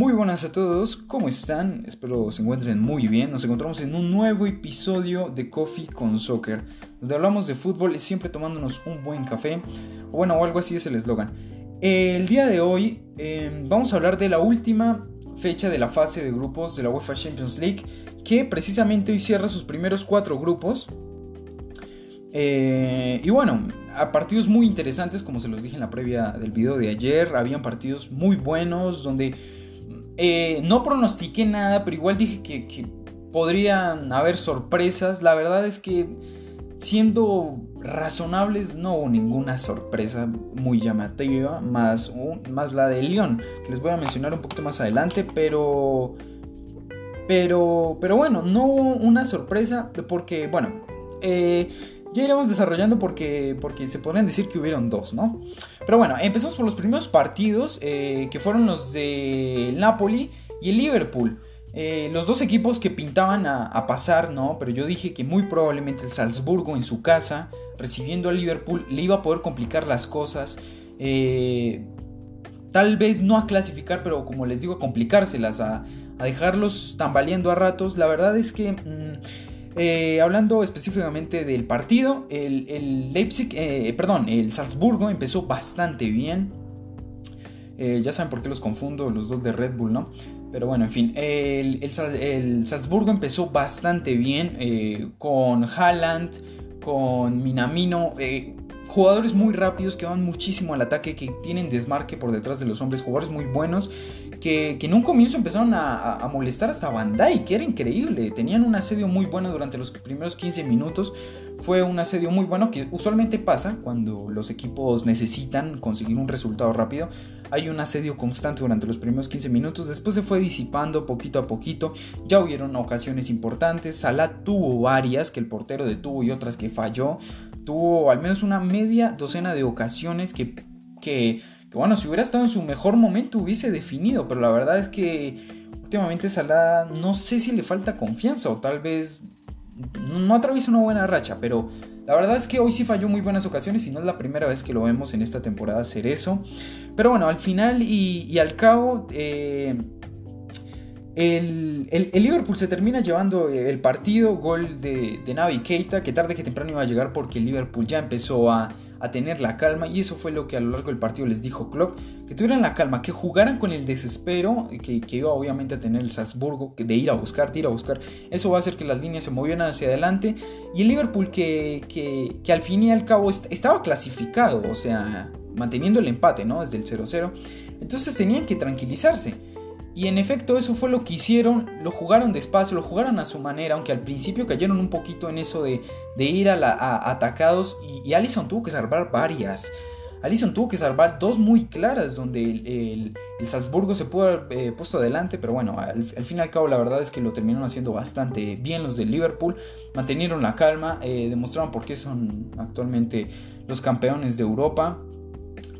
Muy buenas a todos, ¿cómo están? Espero se encuentren muy bien. Nos encontramos en un nuevo episodio de Coffee con Soccer, donde hablamos de fútbol siempre tomándonos un buen café, o bueno, o algo así es el eslogan. El día de hoy em, vamos a hablar de la última fecha de la fase de grupos de la UEFA Champions League, que precisamente hoy cierra sus primeros cuatro grupos. Eh, y bueno, a partidos muy interesantes, como se los dije en la previa del video de ayer, habían partidos muy buenos donde eh, no pronostiqué nada, pero igual dije que, podrían haber sorpresas. La verdad es que siendo razonables no hubo ninguna sorpresa muy llamativa, más, más la de León, que les voy a mencionar un poquito más adelante, pero... Pero, pero bueno, no hubo una sorpresa porque, bueno, eh, ya iremos desarrollando porque, porque se pueden decir que hubieron dos, ¿no? Pero bueno, empezamos por los primeros partidos, eh, que fueron los de Napoli y el Liverpool. Eh, los dos equipos que pintaban a, pasar, ¿no? Pero yo dije que muy probablemente el Salzburgo en su casa, recibiendo al Liverpool, le iba a poder complicar las cosas. Eh, tal vez no a clasificar, pero como les digo, a complicárselas, a, dejarlos tambaleando a ratos. La verdad es que... Mm, eh, hablando específicamente del partido, el, Leipzig, eh, perdón, el Salzburgo empezó bastante bien. Eh, ya saben por qué los confundo, los dos de Red Bull, ¿no? Pero bueno, en fin, el, el Salzburgo empezó bastante bien con Haaland, con Minamino, jugadores muy rápidos que van muchísimo al ataque, que tienen desmarque por detrás de los hombres, jugadores muy buenos que, en un comienzo empezaron a, molestar hasta Bandai, que era increíble. Tenían un asedio muy bueno durante los primeros 15 minutos. Fue un asedio muy bueno que usualmente pasa cuando los equipos necesitan conseguir un resultado rápido. Hay un asedio constante durante los primeros 15 minutos. Después se fue disipando poquito a poquito. Ya hubieron ocasiones importantes. Salah tuvo varias que el portero detuvo y otras que falló. Tuvo al menos una media docena de ocasiones que, que bueno, si hubiera estado en su mejor momento hubiese definido, pero la verdad es que últimamente Salah no sé si le falta confianza o tal vez no atraviesa una buena racha, pero la verdad es que hoy sí falló muy buenas ocasiones y no es la primera vez que lo vemos en esta temporada hacer eso. Pero bueno, al final y, al cabo, eh, el, Liverpool se termina llevando el partido, gol de, de Navi Keita, que tarde que temprano iba a llegar porque el Liverpool ya empezó a a tener la calma y eso fue lo que a lo largo del partido les dijo Klopp, que tuvieran la calma, que jugaran con el desespero que, iba obviamente a tener el Salzburgo, de ir a buscar, de ir a buscar, eso va a hacer que las líneas se movieran hacia adelante y el Liverpool que, que, al fin y al cabo estaba clasificado, o sea, manteniendo el empate, ¿no? Desde el 0-0, entonces tenían que tranquilizarse. Y en efecto eso fue lo que hicieron, lo jugaron despacio, lo jugaron a su manera, aunque al principio cayeron un poquito en eso de, ir a, la, atacados y, y, Allison tuvo que salvar varias. Allison tuvo que salvar dos muy claras donde el, Salzburgo se pudo haber eh, puesto adelante, pero bueno, al, fin y al cabo la verdad es que lo terminaron haciendo bastante bien los de Liverpool, mantenieron la calma, eh, demostraron por qué son actualmente los campeones de Europa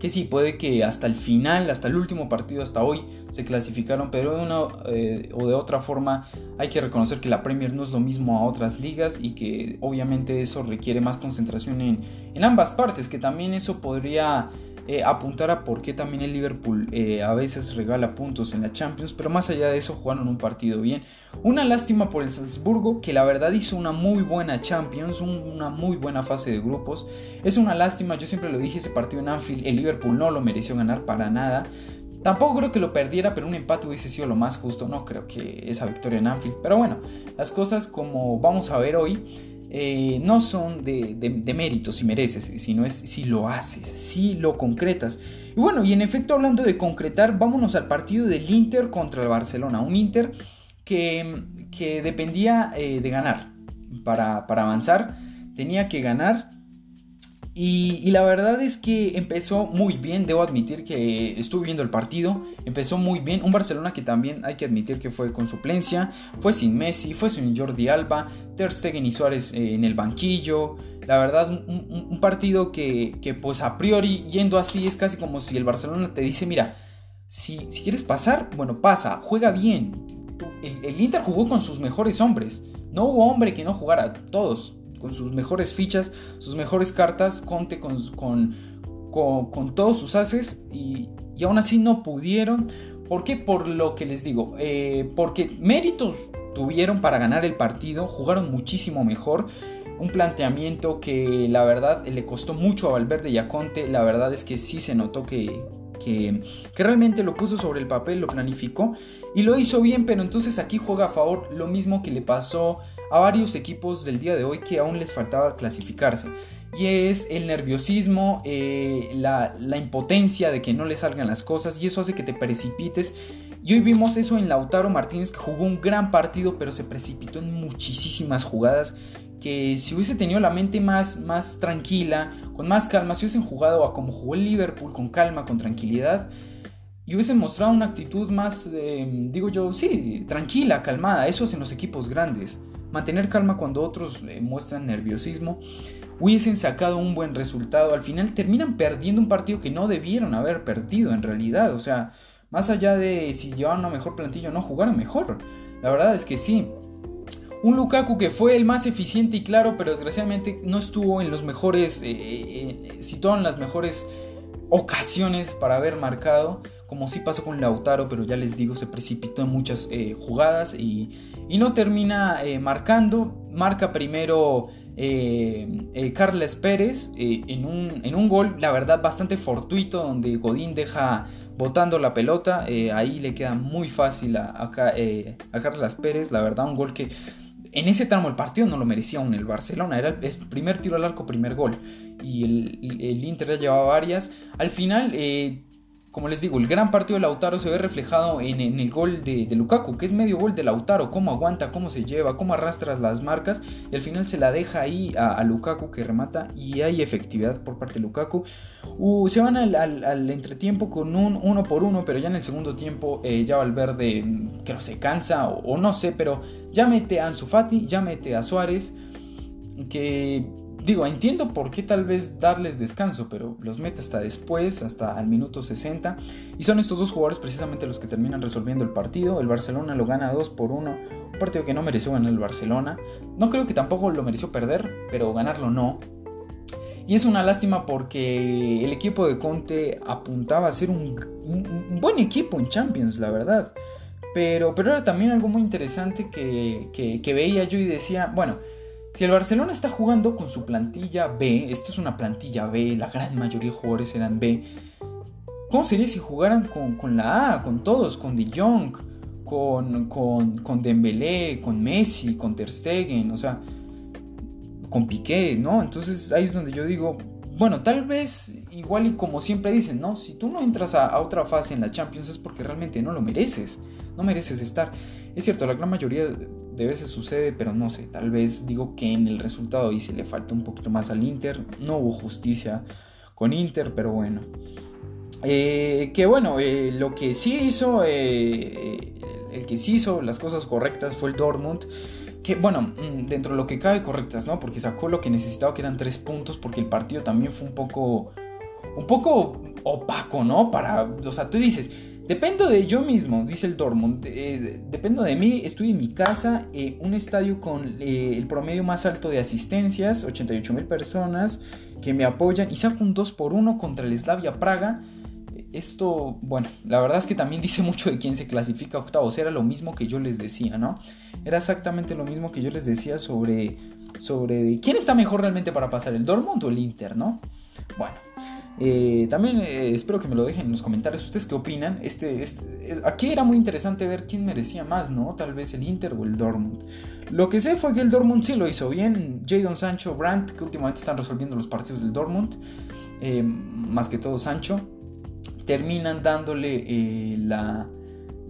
que sí, puede que hasta el final, hasta el último partido, hasta hoy, se clasificaron, pero de una eh, o de otra forma hay que reconocer que la Premier no es lo mismo a otras ligas y que obviamente eso requiere más concentración en, en ambas partes, que también eso podría eh, apuntar a por qué también el Liverpool eh, a veces regala puntos en la Champions, pero más allá de eso jugaron un partido bien. Una lástima por el Salzburgo, que la verdad hizo una muy buena Champions, una muy buena fase de grupos. Es una lástima, yo siempre lo dije, ese partido en Anfield, el Liverpool no lo mereció ganar para nada. Tampoco creo que lo perdiera, pero un empate hubiese sido lo más justo. No creo que esa victoria en Anfield. Pero bueno, las cosas como vamos a ver hoy eh, no son de, méritos si mereces, sino es si lo haces, si lo concretas. Y bueno, y en efecto hablando de concretar, vámonos al partido del Inter contra el Barcelona. Un Inter que, que dependía eh, de ganar para, para avanzar. Tenía que ganar y, la verdad es que empezó muy bien, debo admitir que estuve viendo el partido, empezó muy bien, un Barcelona que también hay que admitir que fue con suplencia, fue sin Messi, fue sin Jordi Alba, Ter Stegen y Suárez eh, en el banquillo, la verdad un, partido que, pues a priori yendo así es casi como si el Barcelona te dice, mira, si, si quieres pasar, bueno, pasa, juega bien, el, el Inter jugó con sus mejores hombres, no hubo hombre que no jugara, todos con sus mejores fichas, sus mejores cartas. Conte con, con, con, todos sus haces y, y, aún así no pudieron. ¿Por qué? Por lo que les digo. Eh, porque méritos tuvieron para ganar el partido, jugaron muchísimo mejor. Un planteamiento que la verdad le costó mucho a Valverde y a Conte. La verdad es que sí se notó que, que, realmente lo puso sobre el papel, lo planificó y lo hizo bien, pero entonces aquí juega a favor lo mismo que le pasó a varios equipos del día de hoy que aún les faltaba clasificarse. Y es el nerviosismo, eh, la, la, impotencia de que no le salgan las cosas y eso hace que te precipites. Y hoy vimos eso en Lautaro Martínez que jugó un gran partido pero se precipitó en muchísimas jugadas que si hubiese tenido la mente más, más tranquila, con más calma, si hubiesen jugado a como jugó el Liverpool, con calma, con tranquilidad, y hubiesen mostrado una actitud más, eh, digo yo, sí, tranquila, calmada, eso hacen los equipos grandes. Mantener calma cuando otros eh, muestran nerviosismo, hubiesen sacado un buen resultado. Al final terminan perdiendo un partido que no debieron haber perdido en realidad. O sea, más allá de si llevaban una mejor plantilla o no, jugaron mejor. La verdad es que sí. Un Lukaku que fue el más eficiente y claro, pero desgraciadamente no estuvo en los mejores, eh, eh, eh situado en las mejores ocasiones para haber marcado, como sí pasó con Lautaro, pero ya les digo, se precipitó en muchas eh, jugadas y, no termina marcando. Marca primero Carles Pérez en un, en, un, gol, la verdad, bastante fortuito, donde Godín deja botando la pelota. ahí le queda muy fácil a, a, Carles Pérez, la verdad, un gol que en ese tramo el partido no lo merecía aún el Barcelona, era el primer tiro al arco, primer gol. Y el, Inter ya llevaba varias. Al final, eh, como les digo, el gran partido de Lautaro se ve reflejado en, el gol de, Lukaku, que es medio gol de Lautaro, cómo aguanta, cómo se lleva, cómo arrastra las marcas, y al final se la deja ahí a, Lukaku que remata y hay efectividad por parte de Lukaku. Uh, se van al, entretiempo con un uno por uno, pero ya en el segundo tiempo eh, ya Valverde mm, creo se cansa o, o, no sé, pero ya mete a Ansu Fati, ya mete a Suárez, que Digo, entiendo por qué tal vez darles descanso, pero los mete hasta después, hasta al minuto 60. Y son estos dos jugadores precisamente los que terminan resolviendo el partido. El Barcelona lo gana 2 por 1. Un partido que no mereció ganar el Barcelona. No creo que tampoco lo mereció perder, pero ganarlo no. Y es una lástima porque el equipo de Conte apuntaba a ser un, buen equipo en Champions, la verdad. Pero, pero era también algo muy interesante que, que veía yo y decía, bueno, si el Barcelona está jugando con su plantilla B, esta es una plantilla B, la gran mayoría de jugadores eran B, ¿cómo sería si jugaran con, la A, con todos, con De Jong, con, con, con Dembélé, con Messi, con Ter Stegen, o sea, con Piqué, ¿no? Entonces ahí es donde yo digo, bueno, tal vez igual y como siempre dicen, ¿no? Si tú no entras a, a otra fase en la Champions es porque realmente no lo mereces, no mereces estar. Es cierto, la gran mayoría de veces sucede, pero no sé, tal vez digo que en el resultado y se le falta un poquito más al Inter. No hubo justicia con Inter, pero bueno. Eh, que bueno, eh, lo que sí hizo, eh, el que sí hizo las cosas correctas fue el Dortmund. Que bueno, mm, dentro de lo que cabe correctas, ¿no? Porque sacó lo que necesitaba, que eran tres puntos, porque el partido también fue un poco, un poco opaco, ¿no? Para, o sea, tú dices, Dependo de yo mismo, dice el Dortmund. Eh, dependo de mí, estoy en mi casa, eh, un estadio con eh, el promedio más alto de asistencias, 88 mil personas que me apoyan y saco un 2 por 1 contra el Slavia Praga. Esto, bueno, la verdad es que también dice mucho de quién se clasifica octavos. Era lo mismo que yo les decía, ¿no? Era exactamente lo mismo que yo les decía sobre, sobre quién está mejor realmente para pasar, el Dortmund o el Inter, ¿no? Bueno. Eh, también eh, espero que me lo dejen en los comentarios. ¿Ustedes qué opinan? Este, este eh, aquí era muy interesante ver quién merecía más, ¿no? Tal vez el Inter o el Dortmund. Lo que sé fue que el Dortmund sí lo hizo bien. Jadon Sancho, Brandt, que últimamente están resolviendo los partidos del Dortmund. más que todo Sancho. Terminan dándole la,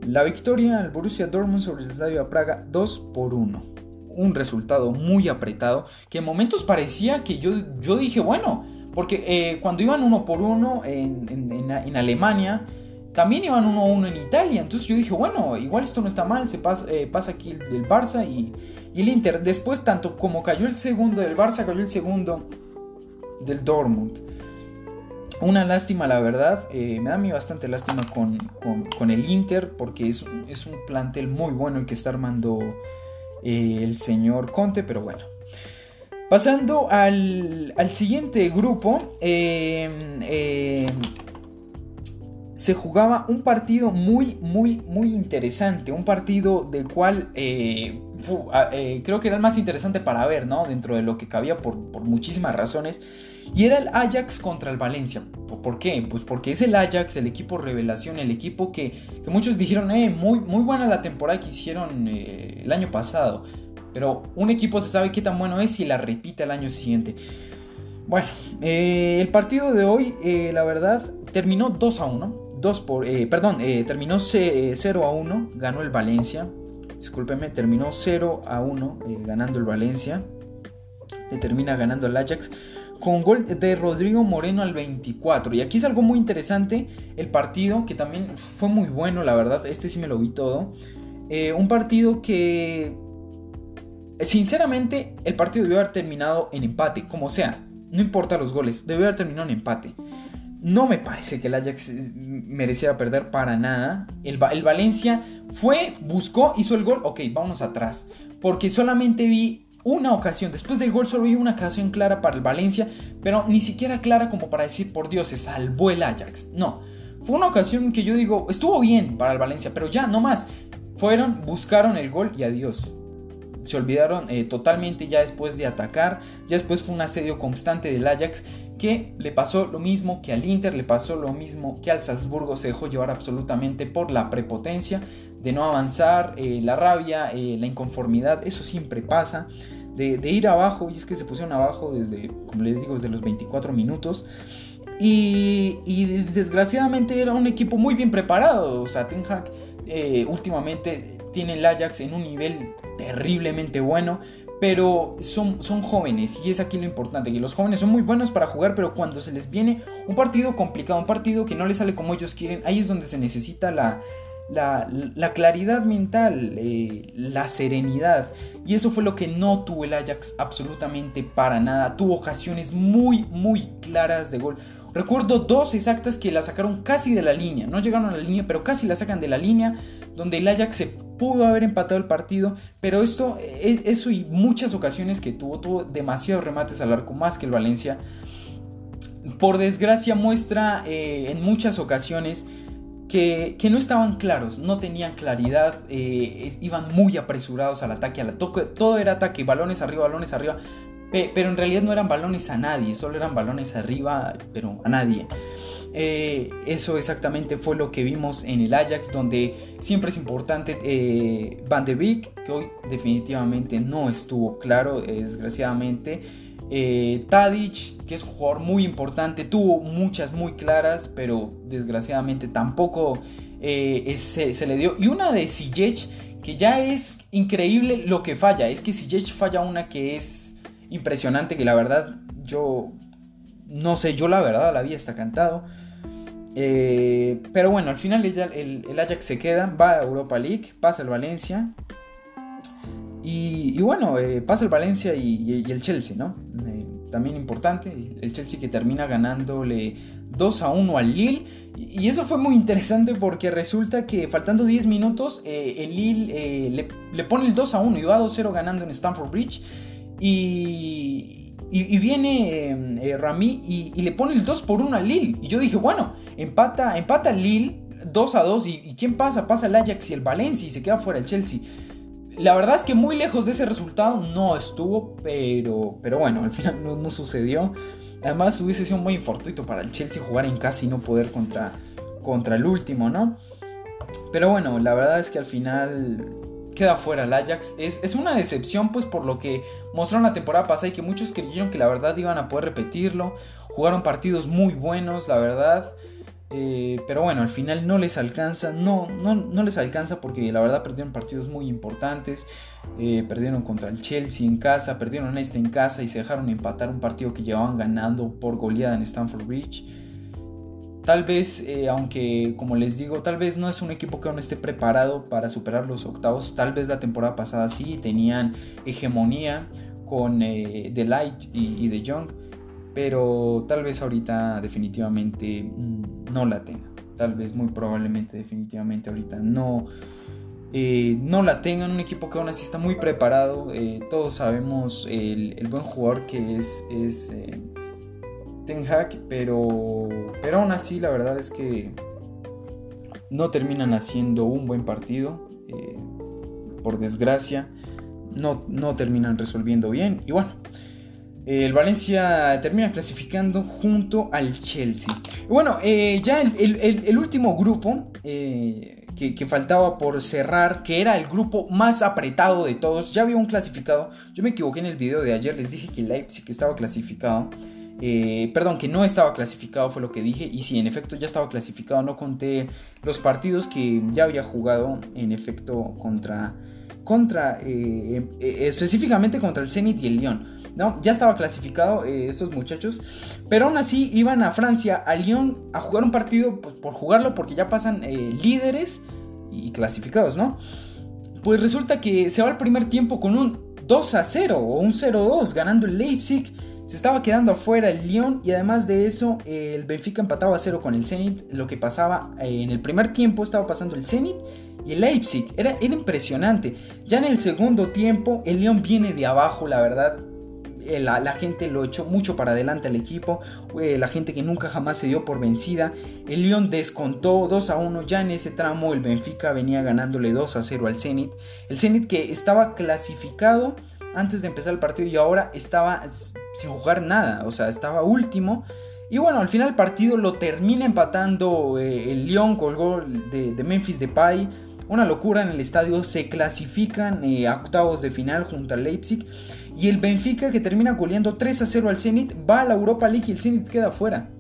la victoria al Borussia Dortmund sobre el Estadio Praga 2 por 1. Un resultado muy apretado. Que en momentos parecía que yo, yo dije, bueno porque eh, cuando iban uno por uno en, Alemania, también iban uno a uno en Italia. Entonces yo dije, bueno, igual esto no está mal, se pasa, eh, pasa aquí el, Barça y, el Inter. Después, tanto como cayó el segundo del Barça, cayó el segundo del Dortmund. Una lástima, la verdad. Eh, me da a mí bastante lástima con, el Inter porque es, es, un plantel muy bueno el que está armando el señor Conte, pero bueno. Pasando al, siguiente grupo, em, em, se jugaba un partido muy, muy, muy interesante. Un partido del cual eh, eh, creo que era el más interesante para ver, ¿no? Dentro de lo que cabía por, muchísimas razones. Y era el Ajax contra el Valencia. ¿Por qué? Pues porque es el Ajax, el equipo revelación, el equipo que, muchos dijeron, eh, muy, muy buena la temporada que hicieron eh, el año pasado. Pero un equipo se sabe qué tan bueno es y la repite el año siguiente. Bueno, eh, el partido de hoy, eh, la verdad, terminó 2 a 1. 2 por, eh, perdón, terminó 0 a 1, ganó el Valencia. Discúlpeme, terminó 0 a 1 ganando el Valencia. Le termina ganando el Ajax con gol de Rodrigo Moreno al 24. Y aquí es algo muy interesante el partido, que también fue muy bueno, la verdad. Este sí me lo vi todo. un partido que Sinceramente, el partido debió haber terminado en empate, como sea. No importa los goles, debió haber terminado en empate. No me parece que el Ajax eh, mereciera perder para nada. El, Valencia fue, buscó, hizo el gol. Ok, vamos atrás. Porque solamente vi una ocasión. Después del gol solo vi una ocasión clara para el Valencia. Pero ni siquiera clara como para decir, por Dios, se salvó el Ajax. No. Fue una ocasión que yo digo, estuvo bien para el Valencia. Pero ya, no más. Fueron, buscaron el gol y adiós se olvidaron eh, totalmente ya después de atacar. Ya después fue un asedio constante del Ajax que le pasó lo mismo que al Inter, le pasó lo mismo que al Salzburgo. Se dejó llevar absolutamente por la prepotencia de no avanzar, eh, la rabia, eh, la inconformidad. Eso siempre pasa. De, ir abajo, y es que se pusieron abajo desde, como les digo, desde los 24 minutos. Y, desgraciadamente era un equipo muy bien preparado. O sea, Ten Hag últimamente tiene el Ajax en un nivel terriblemente bueno, pero son, son jóvenes y es aquí lo importante, que los jóvenes son muy buenos para jugar, pero cuando se les viene un partido complicado, un partido que no les sale como ellos quieren, ahí es donde se necesita la, la, claridad mental, eh, la serenidad. Y eso fue lo que no tuvo el Ajax absolutamente para nada. Tuvo ocasiones muy, muy claras de gol. Recuerdo dos exactas que la sacaron casi de la línea. No llegaron a la línea, pero casi la sacan de la línea. Donde el Ajax se pudo haber empatado el partido. Pero esto, e, eso y muchas ocasiones que tuvo, tuvo demasiados remates al arco, más que el Valencia. Por desgracia muestra eh, en muchas ocasiones que, no estaban claros, no tenían claridad, eh, iban muy apresurados al ataque, todo era ataque, balones arriba, balones arriba, pero en realidad no eran balones a nadie, solo eran balones arriba, pero a nadie. Eh, eso exactamente fue lo que vimos en el Ajax, donde siempre es importante eh, Van de Beek, que hoy definitivamente no estuvo claro, desgraciadamente. Eh, Tadic, que es un jugador muy importante, tuvo muchas muy claras, pero desgraciadamente tampoco se, le dio. Y una de Ziyech, que ya es increíble lo que falla. Es que Ziyech falla una que es impresionante, que la verdad yo no sé, yo la verdad la vi está cantado. Eh, pero bueno, al final el, Ajax se queda, va a Europa League, pasa el Valencia. Y, bueno, eh, pasa el Valencia y, el Chelsea, ¿no? Eh, también importante, el Chelsea que termina ganándole 2 a 1 al Lille. Y eso fue muy interesante porque resulta que faltando 10 minutos, el Lille le, pone el 2 a 1 y va 2-0 ganando en Stamford Bridge. Y, y, viene eh, Rami y, le pone el 2 por 1 al Lille. Y yo dije, bueno, empata, empata Lille 2 a 2. Y, quién pasa? Pasa el Ajax y el Valencia y se queda fuera el Chelsea. La verdad es que muy lejos de ese resultado no estuvo, pero, pero bueno, al final no, sucedió. Además hubiese sido muy fortuito para el Chelsea jugar en casa y no poder contra, contra el último, ¿no? Pero bueno, la verdad es que al final queda fuera el Ajax. Es, una decepción pues por lo que mostraron la temporada pasada y que muchos creyeron que la verdad iban a poder repetirlo. Jugaron partidos muy buenos, la verdad. Eh, pero bueno, al final no les alcanza, no, no, no, les alcanza porque la verdad perdieron partidos muy importantes. Eh, perdieron contra el Chelsea en casa, perdieron este en casa y se dejaron empatar un partido que llevaban ganando por goleada en Stamford Bridge. Tal vez, eh, aunque como les digo, tal vez no es un equipo que aún esté preparado para superar los octavos. Tal vez la temporada pasada sí tenían hegemonía con eh, The Light y, The Young. Pero tal vez ahorita definitivamente mm, no la tenga. Tal vez muy probablemente definitivamente ahorita no, eh, no la tengan, un equipo que aún así está muy preparado. Eh, todos sabemos el, buen jugador que es, Ten Hag, pero, pero aún así la verdad es que no terminan haciendo un buen partido. por desgracia, no, no terminan resolviendo bien. Y bueno, el Valencia termina clasificando junto al Chelsea. bueno, ya el, último grupo que, faltaba por cerrar, que era el grupo más apretado de todos. Ya había un clasificado. Yo me equivoqué en el video de ayer, les dije que Leipzig estaba clasificado. Eh, perdón, que no estaba clasificado fue lo que dije. Y si en efecto ya estaba clasificado, no conté los partidos que ya había jugado en efecto contra, contra eh, eh, específicamente contra el Zenit y el Lyon. ¿no? Ya estaba clasificado estos muchachos, pero aún así iban a Francia, a Lyon, a jugar un partido pues, por jugarlo porque ya pasan líderes y clasificados, ¿no? Pues resulta que se va al primer tiempo con un 2 a 0 o un 0-2 ganando el Leipzig. Se estaba quedando afuera el Lyon y además de eso el Benfica empataba a 0 con el Zenit. Lo que pasaba eh, en el primer tiempo estaba pasando el Zenit y el Leipzig. Era, era impresionante. Ya en el segundo tiempo el Lyon viene de abajo, la verdad. Eh, la, gente lo echó mucho para adelante al equipo, eh, la gente que nunca jamás se dio por vencida. El Lyon descontó 2 a 1, ya en ese tramo el Benfica venía ganándole 2 a 0 al Zenit. El Zenit que estaba clasificado antes de empezar el partido y ahora estaba sin jugar nada, o sea, estaba último. Y bueno, al final el partido lo termina empatando eh, el Lyon con el gol de, de Memphis Depay una locura en el estadio, se clasifican a octavos de final junto al Leipzig y el Benfica, que termina goleando 3 a 0 al Zenit, va a la Europa League y el Zenit queda fuera.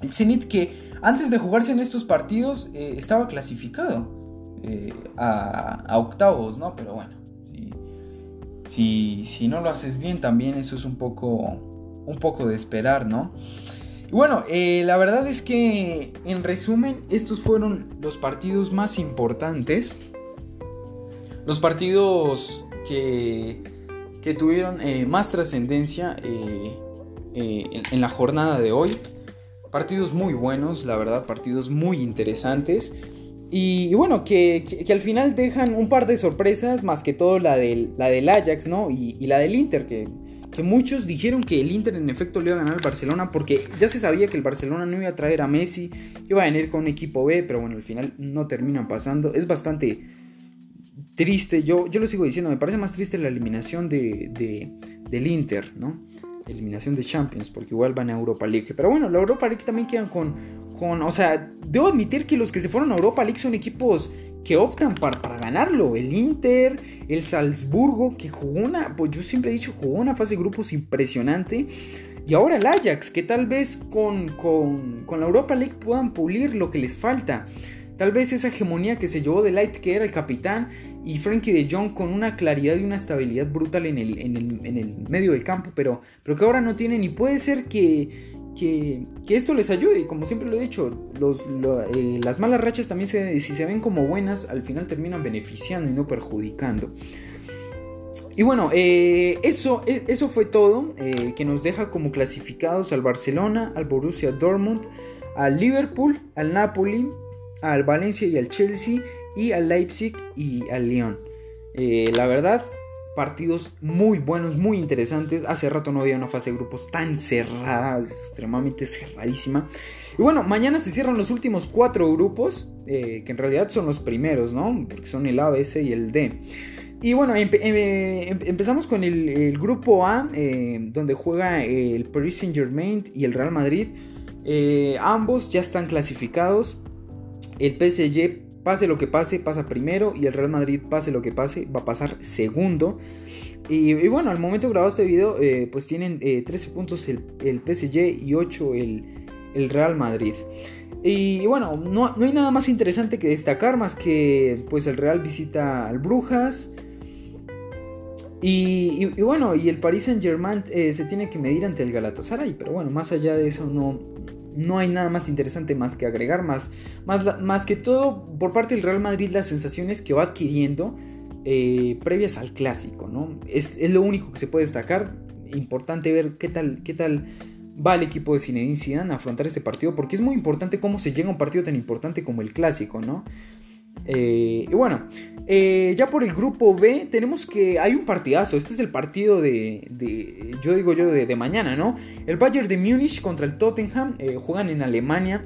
El Zenit que antes de jugarse en estos partidos eh, estaba clasificado eh, a, octavos, ¿no? Pero bueno, si, si, no lo haces bien también eso es un poco, un poco de esperar, ¿no? Y bueno, eh, la verdad es que en resumen estos fueron los partidos más importantes. Los partidos que que tuvieron eh, más trascendencia eh, en, la jornada de hoy. Partidos muy buenos, la verdad, partidos muy interesantes. Y, bueno, que, al final dejan un par de sorpresas, más que todo la del, la del Ajax, ¿no? Y, la del Inter, que, que, muchos dijeron que el Inter en efecto le iba a ganar al Barcelona, porque ya se sabía que el Barcelona no iba a traer a Messi, iba a venir con un equipo B, pero bueno, al final no terminan pasando. Es bastante triste, yo, yo lo sigo diciendo, me parece más triste la eliminación de, del Inter, ¿no? Eliminación de Champions, porque igual van a Europa League. Pero bueno, la Europa League también quedan con, con, o sea, debo admitir que los que se fueron a Europa League son equipos que optan para, para, ganarlo. El Inter, el Salzburgo, que jugó una, pues yo siempre he dicho, jugó una fase de grupos impresionante. Y ahora el Ajax, que tal vez con, con, con la Europa League puedan pulir lo que les falta. Tal vez esa hegemonía que se llevó de Light, que era el capitán, y Frankie de Jong con una claridad y una estabilidad brutal en el, en el, medio del campo, pero, pero que ahora no tienen. Y puede ser que, que, esto les ayude. Como siempre lo he dicho, eh, las malas rachas también, se, si se ven como buenas, al final terminan beneficiando y no perjudicando. Y bueno, eh, eso, e, eso fue todo, eh, que nos deja como clasificados al Barcelona, al Borussia Dortmund, al Liverpool, al Napoli, al Valencia y al Chelsea y al Leipzig y al Lyon. Eh, la verdad, partidos muy buenos, muy interesantes. Hace rato no había una fase de grupos tan cerrada, extremadamente cerradísima. Y bueno, mañana se cierran los últimos cuatro grupos, eh, que en realidad son los primeros, ¿no? Porque son el A, B, C y el D. Y bueno, em, empezamos con el, grupo A, eh, donde juega el Paris Saint Germain y el Real Madrid. ambos ya están clasificados. El PSG, pase lo que pase, pasa primero. Y el Real Madrid, pase lo que pase, va a pasar segundo. Y, bueno, al momento de grabar este video, eh, pues tienen 13 eh, puntos el, PSG y 8 el, Real Madrid. Y, bueno, no, hay nada más interesante que destacar más que pues el Real visita al Brujas. Y, bueno, y el Paris Saint Germain eh, se tiene que medir ante el Galatasaray. Pero bueno, más allá de eso no, no hay nada más interesante más que agregar, más, más, más que todo por parte del Real Madrid las sensaciones que va adquiriendo eh, previas al clásico, ¿no? Es, lo único que se puede destacar, importante ver qué tal, qué tal va el equipo de Zinedine Zidane a afrontar este partido, porque es muy importante cómo se llega a un partido tan importante como el clásico, ¿no? Y bueno, ya por el grupo B tenemos que hay un partidazo. Este es el partido de, yo digo yo, de, mañana, ¿no? El Bayern de Múnich contra el Tottenham. juegan en Alemania.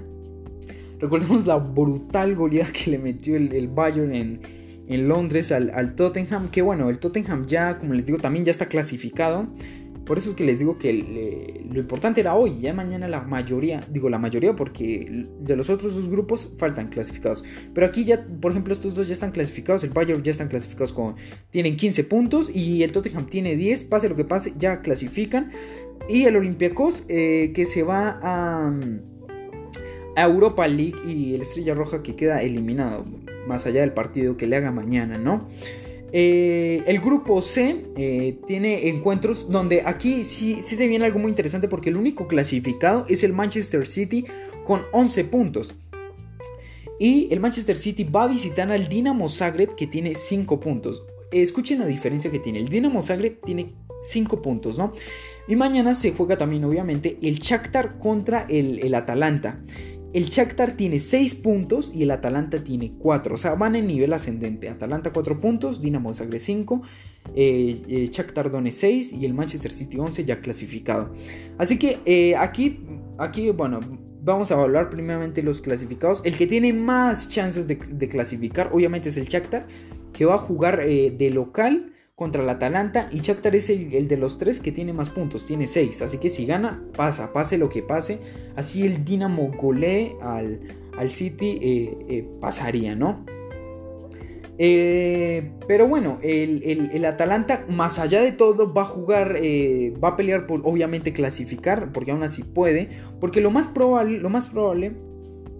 Recordemos la brutal goleada que le metió el, Bayern en, en Londres al, al, Tottenham. Que bueno, el Tottenham ya, como les digo, también ya está clasificado. Por eso es que les digo que lo importante era hoy, ya mañana la mayoría, digo la mayoría porque de los otros dos grupos faltan clasificados. Pero aquí ya, por ejemplo, estos dos ya están clasificados, el Bayern ya están clasificados con, tienen 15 puntos y el Tottenham tiene 10, pase lo que pase, ya clasifican. Y el Olympiacos eh, que se va a, a Europa League y el Estrella Roja que queda eliminado, más allá del partido que le haga mañana, ¿no? Eh, el grupo C eh, tiene encuentros donde aquí sí, sí se viene algo muy interesante porque el único clasificado es el Manchester City con 11 puntos. Y el Manchester City va a visitar al Dinamo Zagreb que tiene 5 puntos. Escuchen la diferencia que tiene. El Dinamo Zagreb tiene 5 puntos, ¿no? Y mañana se juega también, obviamente, el Shakhtar contra el, el Atalanta. El Shakhtar tiene 6 puntos y el Atalanta tiene 4. O sea, van en nivel ascendente. Atalanta 4 puntos, Dinamo Zagreb 5, eh, eh, Shakhtar Donetsk 6 y el Manchester City 11 ya clasificado. Así que eh, aquí, aquí, bueno, vamos a evaluar primeramente los clasificados. El que tiene más chances de, clasificar, obviamente, es el Shakhtar, que va a jugar de local contra el Atalanta y Shakhtar es el, de los tres que tiene más puntos, tiene seis, así que si gana, pasa, pase lo que pase, así el Dinamo golee al, al City, eh, eh, pasaría, ¿no? Eh, pero bueno, el, Atalanta, más allá de todo, va a jugar, va a pelear por obviamente clasificar, porque aún así puede, porque lo más probable, lo más probable,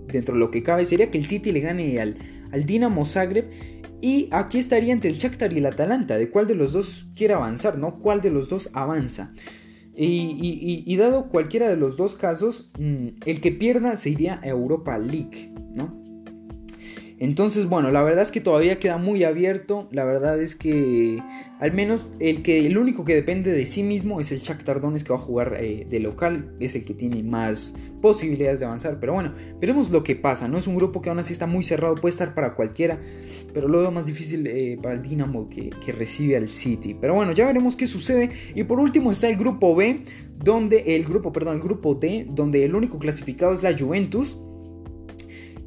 dentro de lo que cabe, sería que el City le gane al, al Dinamo Zagreb y aquí estaría entre el Shakhtar y el Atalanta, de cuál de los dos quiere avanzar, ¿no? ¿Cuál de los dos avanza? Y, dado cualquiera de los dos casos, mm, el que pierda se iría a Europa League, ¿no? Entonces, bueno, la verdad es que todavía queda muy abierto. La verdad es que al menos el que el único que depende de sí mismo es el Shakhtar Donetsk que va a jugar eh, de local, es el que tiene más posibilidades de avanzar. Pero bueno, veremos lo que pasa. No es un grupo que aún así está muy cerrado, puede estar para cualquiera, pero lo veo más difícil eh, para el Dinamo que, que recibe al City. Pero bueno, ya veremos qué sucede. Y por último está el grupo B, donde el grupo, perdón, el grupo D, donde el único clasificado es la Juventus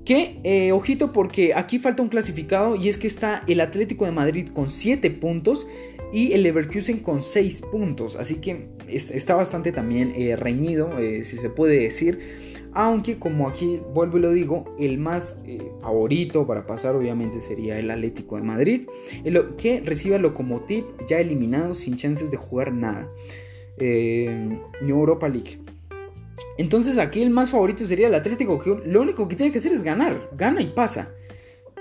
que, eh, ojito, porque aquí falta un clasificado y es que está el Atlético de Madrid con 7 puntos y el Leverkusen con 6 puntos. Así que está bastante también eh, reñido, eh, si se puede decir. Aunque, como aquí vuelvo y lo digo, el más favorito para pasar obviamente sería el Atlético de Madrid, que recibe al Lokomotiv ya eliminado sin chances de jugar nada. Europa League. Entonces aquí el más favorito sería el Atlético, que lo único que tiene que hacer es ganar, gana y pasa.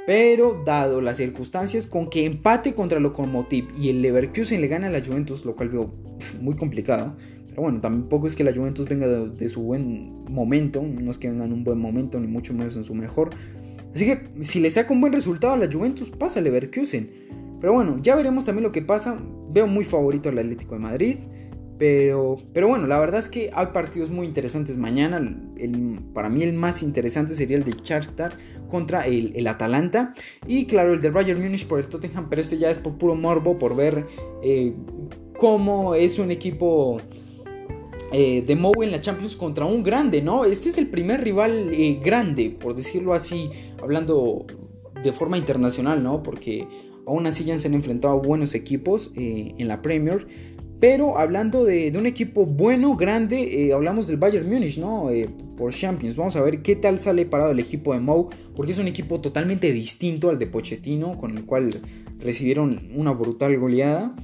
Pero dado las circunstancias con que empate contra el Lokomotiv y el Leverkusen le gana a la Juventus, lo cual veo muy complicado. Pero bueno, tampoco es que la Juventus venga de, su buen momento, no es que vengan en un buen momento, ni mucho menos en su mejor. Así que si le saca un buen resultado a la Juventus, pasa el Leverkusen. Pero bueno, ya veremos también lo que pasa. Veo muy favorito al Atlético de Madrid. Pero, pero bueno, la verdad es que hay partidos muy interesantes mañana. para mí el más interesante sería el de Charter contra el, Atalanta. Y claro, el de Bayern Munich por el Tottenham. Pero este ya es por puro morbo, por ver eh, cómo es un equipo eh, de Mou en la Champions contra un grande, ¿no? Este es el primer rival eh, grande, por decirlo así, hablando de forma internacional, ¿no? Porque aún así ya se han enfrentado a buenos equipos en la Premier. Pero hablando de, un equipo bueno, grande, eh, hablamos del Bayern Múnich, ¿no? Eh, por Champions. Vamos a ver qué tal sale parado el equipo de Mou, porque es un equipo totalmente distinto al de Pochettino, con el cual recibieron una brutal goleada.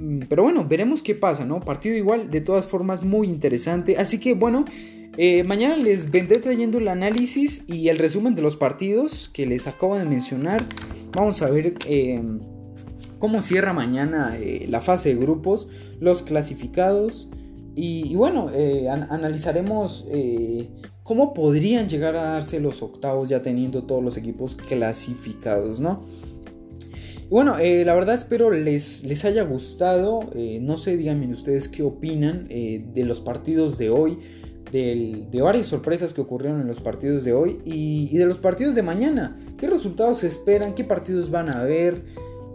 Mm, pero bueno, veremos qué pasa, ¿no? Partido igual, de todas formas, muy interesante. Así que bueno, eh, mañana les vendré trayendo el análisis y el resumen de los partidos que les acabo de mencionar. Vamos a ver cómo cierra mañana la fase de grupos los clasificados. Y, bueno, eh, analizaremos eh, cómo podrían llegar a darse los octavos ya teniendo todos los equipos clasificados, ¿no? Bueno, eh, la verdad espero les, les haya gustado. no sé, díganme ustedes qué opinan de los partidos de hoy de varias sorpresas que ocurrieron en los partidos de hoy y, de los partidos de mañana. ¿Qué resultados se esperan? ¿Qué partidos van a haber?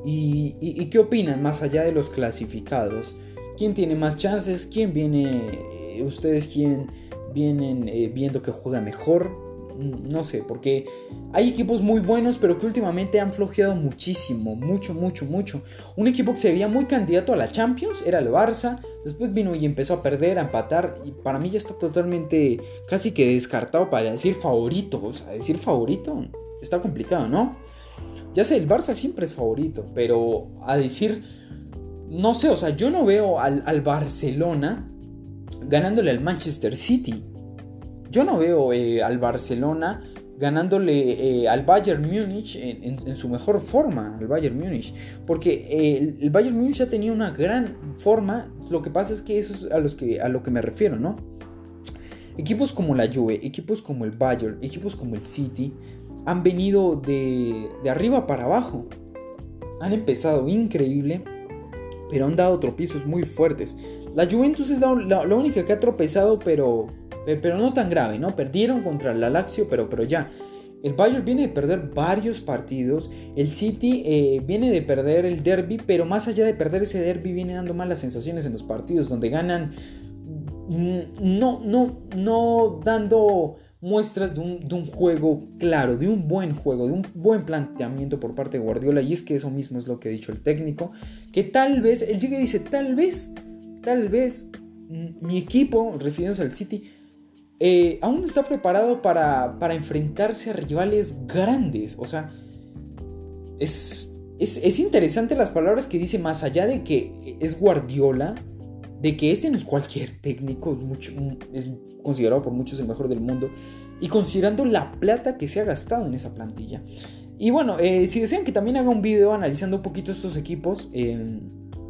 Y, qué opinan más allá de los clasificados? ¿Quién tiene más chances? ¿Quién viene? Eh, ¿Ustedes quién vienen eh, viendo que juega mejor? Mm, no sé, porque hay equipos muy buenos, pero que últimamente han flojeado muchísimo, mucho, mucho, mucho. Un equipo que se veía muy candidato a la Champions era el Barça, después vino y empezó a perder, a empatar, y para mí ya está totalmente casi que descartado para decir favorito, o sea, decir favorito está complicado, ¿no? Ya sé, el Barça siempre es favorito, pero a decir, no sé, o sea, yo no veo al, al Barcelona ganándole al Manchester City. Yo no veo eh, al Barcelona ganándole eh, al Bayern Múnich en, su mejor forma, al Bayern Múnich. Porque eh, el, Bayern Múnich ya tenía una gran forma, lo que pasa es que eso es a, los que, a lo que me refiero, ¿no? Equipos como la Juve, equipos como el Bayern, equipos como el City, han venido de, de arriba para abajo. Han empezado increíble, pero han dado tropiezos muy fuertes. La Juventus es la, la única que ha tropezado, pero pero no tan grave, ¿no? Perdieron contra el Lazio, pero, pero ya. El Bayern viene de perder varios partidos, el City eh, viene de perder el derby, pero más allá de perder ese derby viene dando malas sensaciones en los partidos, donde ganan mm, no, no, no dando muestras de un, de un, juego claro, de un buen juego, de un buen planteamiento por parte de Guardiola. Y es que eso mismo es lo que ha dicho el técnico. Que tal vez, él llega y dice, tal vez, tal vez mi equipo, refiriéndose al City, eh, aún está preparado para, enfrentarse a rivales grandes. O sea, es, es, interesante las palabras que dice, más allá de que es Guardiola, de que este no es cualquier técnico, es, considerado por muchos el mejor del mundo, y considerando la plata que se ha gastado en esa plantilla. Y bueno, eh, si desean que también haga un video analizando un poquito estos equipos, eh,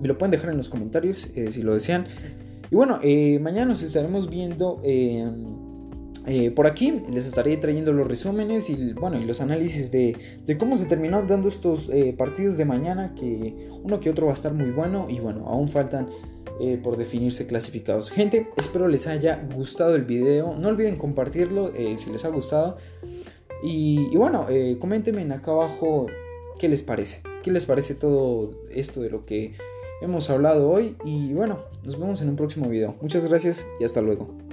me lo pueden dejar en los comentarios si lo desean. Y bueno, mañana nos estaremos viendo eh, por aquí les estaré trayendo los resúmenes y, bueno, y los análisis de, cómo se terminó dando estos eh, partidos de mañana, que uno que otro va a estar muy bueno y bueno, aún faltan eh, por definirse clasificados. Gente, espero les haya gustado el video, no olviden compartirlo si les ha gustado y, bueno, coméntenme acá abajo qué les parece, qué les parece todo esto de lo que hemos hablado hoy y bueno, nos vemos en un próximo video. Muchas gracias y hasta luego.